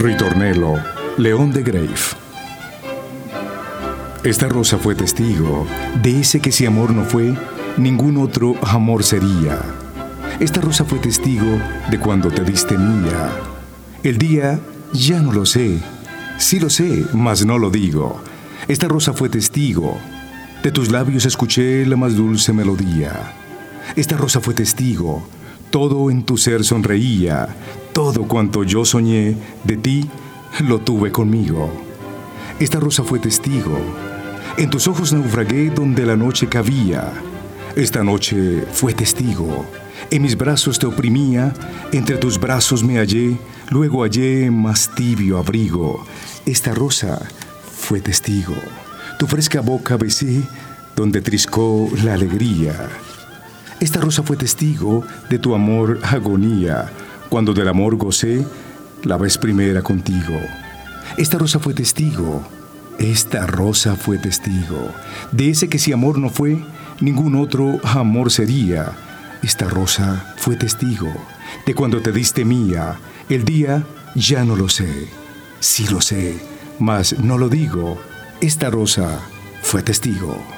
Ritornello, León de Grave. Esta rosa fue testigo de ese que si amor no fue, ningún otro amor sería. Esta rosa fue testigo de cuando te diste mía. El día ya no lo sé, sí lo sé, mas no lo digo. Esta rosa fue testigo, de tus labios escuché la más dulce melodía. Esta rosa fue testigo, todo en tu ser sonreía, todo cuanto yo soñé de ti lo tuve conmigo. Esta rosa fue testigo, en tus ojos naufragué donde la noche cabía. Esta noche fue testigo, en mis brazos te oprimía, entre tus brazos me hallé, luego hallé más tibio abrigo. Esta rosa fue testigo, tu fresca boca besé, donde triscó la alegría. Esta rosa fue testigo de tu amor agonía, cuando del amor gocé la vez primera contigo. Esta rosa fue testigo, esta rosa fue testigo, de ese que si amor no fue, ningún otro amor sería. Esta rosa fue testigo de cuando te diste mía, el día ya no lo sé, sí lo sé, mas no lo digo. Esta rosa fue testigo.